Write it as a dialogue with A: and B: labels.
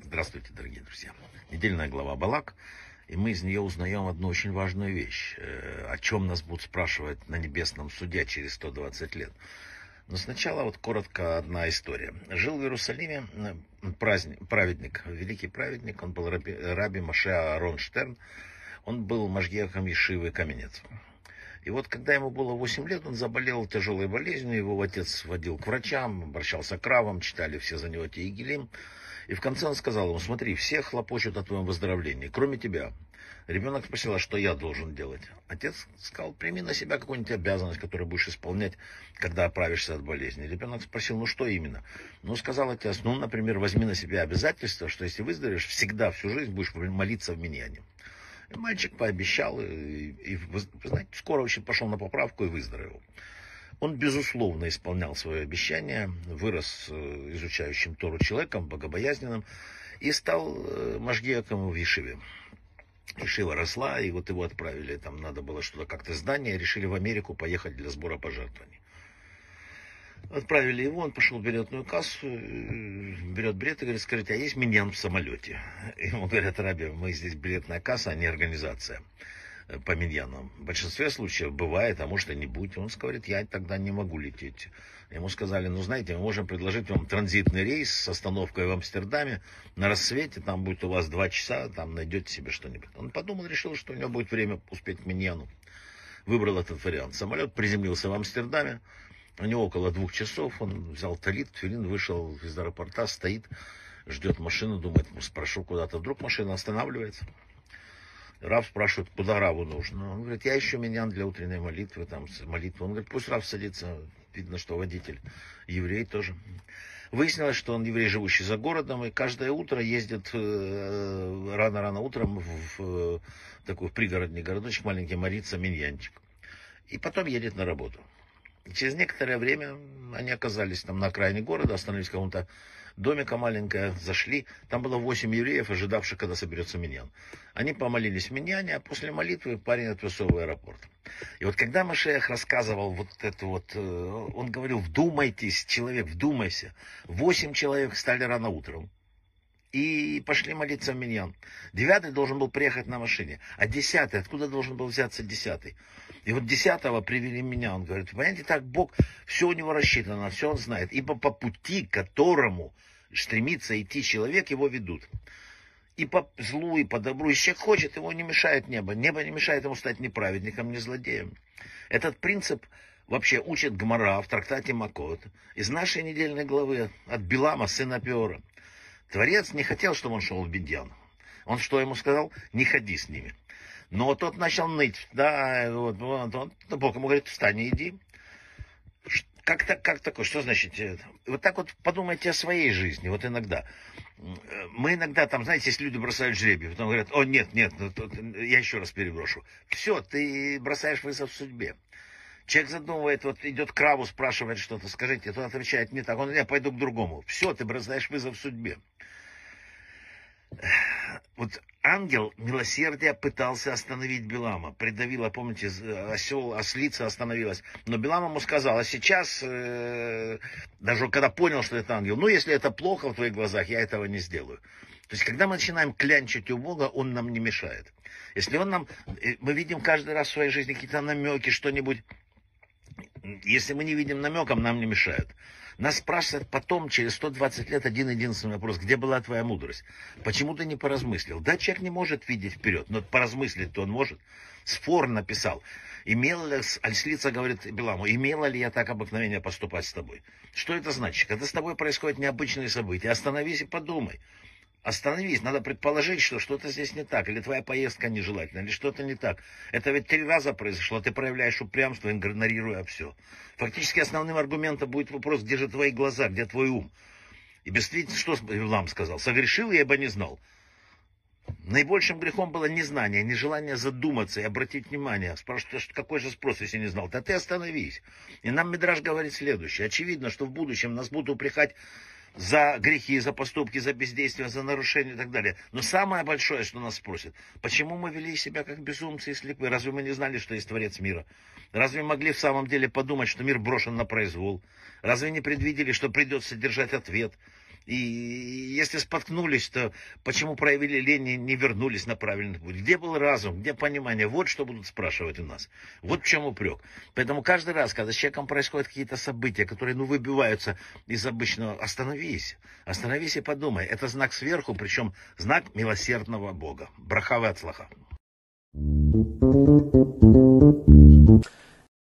A: Здравствуйте, дорогие друзья. Недельная глава Балак. И мы из нее узнаем одну очень важную вещь. Э, о чем нас будут спрашивать на небесном суде через 120 лет. Но сначала вот коротко одна история. Жил в Иерусалиме праздник, праведник, великий праведник, он был раби, раби Маше Аарон Штерн. Он был Машгехом Ешивы Каменец. И вот когда ему было 8 лет, он заболел тяжелой болезнью, его отец водил к врачам, обращался к равам, читали все за него Тегелим. И в конце он сказал ему, смотри, все хлопочут о твоем выздоровлении, кроме тебя. Ребенок спросил, а что я должен делать? Отец сказал, прими на себя какую-нибудь обязанность, которую будешь исполнять, когда оправишься от болезни. Ребенок спросил, ну что именно? Ну, сказал отец, ну, например, возьми на себя обязательство, что если выздоровеешь, всегда всю жизнь будешь молиться в миньяне. Мальчик пообещал, и, и, вы знаете, скоро очень пошел на поправку и выздоровел. Он, безусловно, исполнял свое обещание, вырос э, изучающим Тору человеком, богобоязненным, и стал э, Машгиаком в Ешиве. Ешива росла, и вот его отправили, там надо было что-то как-то здание, решили в Америку поехать для сбора пожертвований. Отправили его, он пошел в билетную кассу, э, берет билет и говорит, скажите, а есть миньян в самолете? Ему говорят, Раби, мы здесь билетная касса, а не организация по миньянам. В большинстве случаев бывает, а может и не будет. Он говорит, я тогда не могу лететь. Ему сказали, ну знаете, мы можем предложить вам транзитный рейс с остановкой в Амстердаме на рассвете, там будет у вас два часа, там найдете себе что-нибудь. Он подумал, решил, что у него будет время успеть к миньяну. Выбрал этот вариант. Самолет приземлился в Амстердаме, у него около двух часов, он взял талит, филин, вышел из аэропорта, стоит, ждет машину, думает, спрошу куда-то. Вдруг машина останавливается. Рав спрашивает, куда Раву нужно. Он говорит, я ищу меня для утренней молитвы, там, молитвы. Он говорит, пусть Рав садится. Видно, что водитель еврей тоже. Выяснилось, что он еврей, живущий за городом, и каждое утро ездит э, рано-рано утром в, в такой в пригородный городочек, маленький Марица, Миньянчик. И потом едет на работу. И через некоторое время они оказались там на окраине города, остановились в каком-то домика маленькое, зашли. Там было восемь евреев, ожидавших, когда соберется миньян. Они помолились миньяне, а после молитвы парень отвез в аэропорт. И вот когда Машеях рассказывал вот это вот, э, он говорил, вдумайтесь, человек, вдумайся. Восемь человек стали рано утром и пошли молиться в Миньян. Девятый должен был приехать на машине. А десятый, откуда должен был взяться десятый? И вот десятого привели меня. Он говорит, понимаете, так Бог, все у него рассчитано, все он знает. Ибо по пути, к которому стремится идти человек, его ведут. И по злу, и по добру. Если человек хочет, его не мешает небо. Небо не мешает ему стать ни праведником, ни злодеем. Этот принцип вообще учит Гмара в трактате Макот из нашей недельной главы от Билама, сына Пиора. Творец не хотел, чтобы он шел в Бедьян. Он что ему сказал? Не ходи с ними. Но тот начал ныть. Да, вот, вот, вот. Бог ему говорит, встань и иди. Как, так, как такое? Что значит? Э, вот так вот подумайте о своей жизни. Вот иногда. Мы иногда там, знаете, если люди бросают жребий, потом говорят, о, нет, нет, ну, я еще раз переброшу. Все, ты бросаешь вызов судьбе. Человек задумывает, вот идет к Раву, спрашивает что-то, скажите, тот отвечает не так, он, я пойду к другому. Все, ты бросаешь вызов судьбе. Вот ангел милосердия пытался остановить Белама. Придавила, помните, осел, ослица остановилась. Но Белам ему сказал, а сейчас, э, даже когда понял, что это ангел, ну, если это плохо в твоих глазах, я этого не сделаю. То есть, когда мы начинаем клянчить у Бога, Он нам не мешает. Если Он нам, э, мы видим каждый раз в своей жизни какие-то намеки, что-нибудь, если мы не видим намеком, нам не мешает. Нас спрашивают потом, через 120 лет, один единственный вопрос. Где была твоя мудрость? Почему ты не поразмыслил? Да, человек не может видеть вперед, но поразмыслить-то он может. Сфор написал. Имел ли, Альслица говорит Беламу, имела ли я так обыкновение поступать с тобой? Что это значит? Когда с тобой происходят необычные события, остановись и подумай. Остановись, надо предположить, что что-то здесь не так, или твоя поездка нежелательна, или что-то не так. Это ведь три раза произошло, ты проявляешь упрямство, игнорируя все. Фактически основным аргументом будет вопрос, где же твои глаза, где твой ум. И действительно, что Лам сказал? Согрешил я, ибо не знал. Наибольшим грехом было незнание, нежелание задуматься и обратить внимание. Спрашивают, какой же спрос, если не знал? Да ты остановись. И нам Мидраж говорит следующее. Очевидно, что в будущем нас будут упрекать за грехи, за поступки, за бездействие, за нарушения и так далее. Но самое большое, что нас спросят, почему мы вели себя как безумцы и слепые? Разве мы не знали, что есть Творец мира? Разве могли в самом деле подумать, что мир брошен на произвол? Разве не предвидели, что придется держать ответ? И если споткнулись, то почему проявили лень и не вернулись на правильный путь? Где был разум, где понимание? Вот что будут спрашивать у нас. Вот в чем упрек. Поэтому каждый раз, когда с человеком происходят какие-то события, которые ну, выбиваются из обычного, остановись. Остановись и подумай. Это знак сверху, причем знак милосердного Бога. Брахавы от слаха.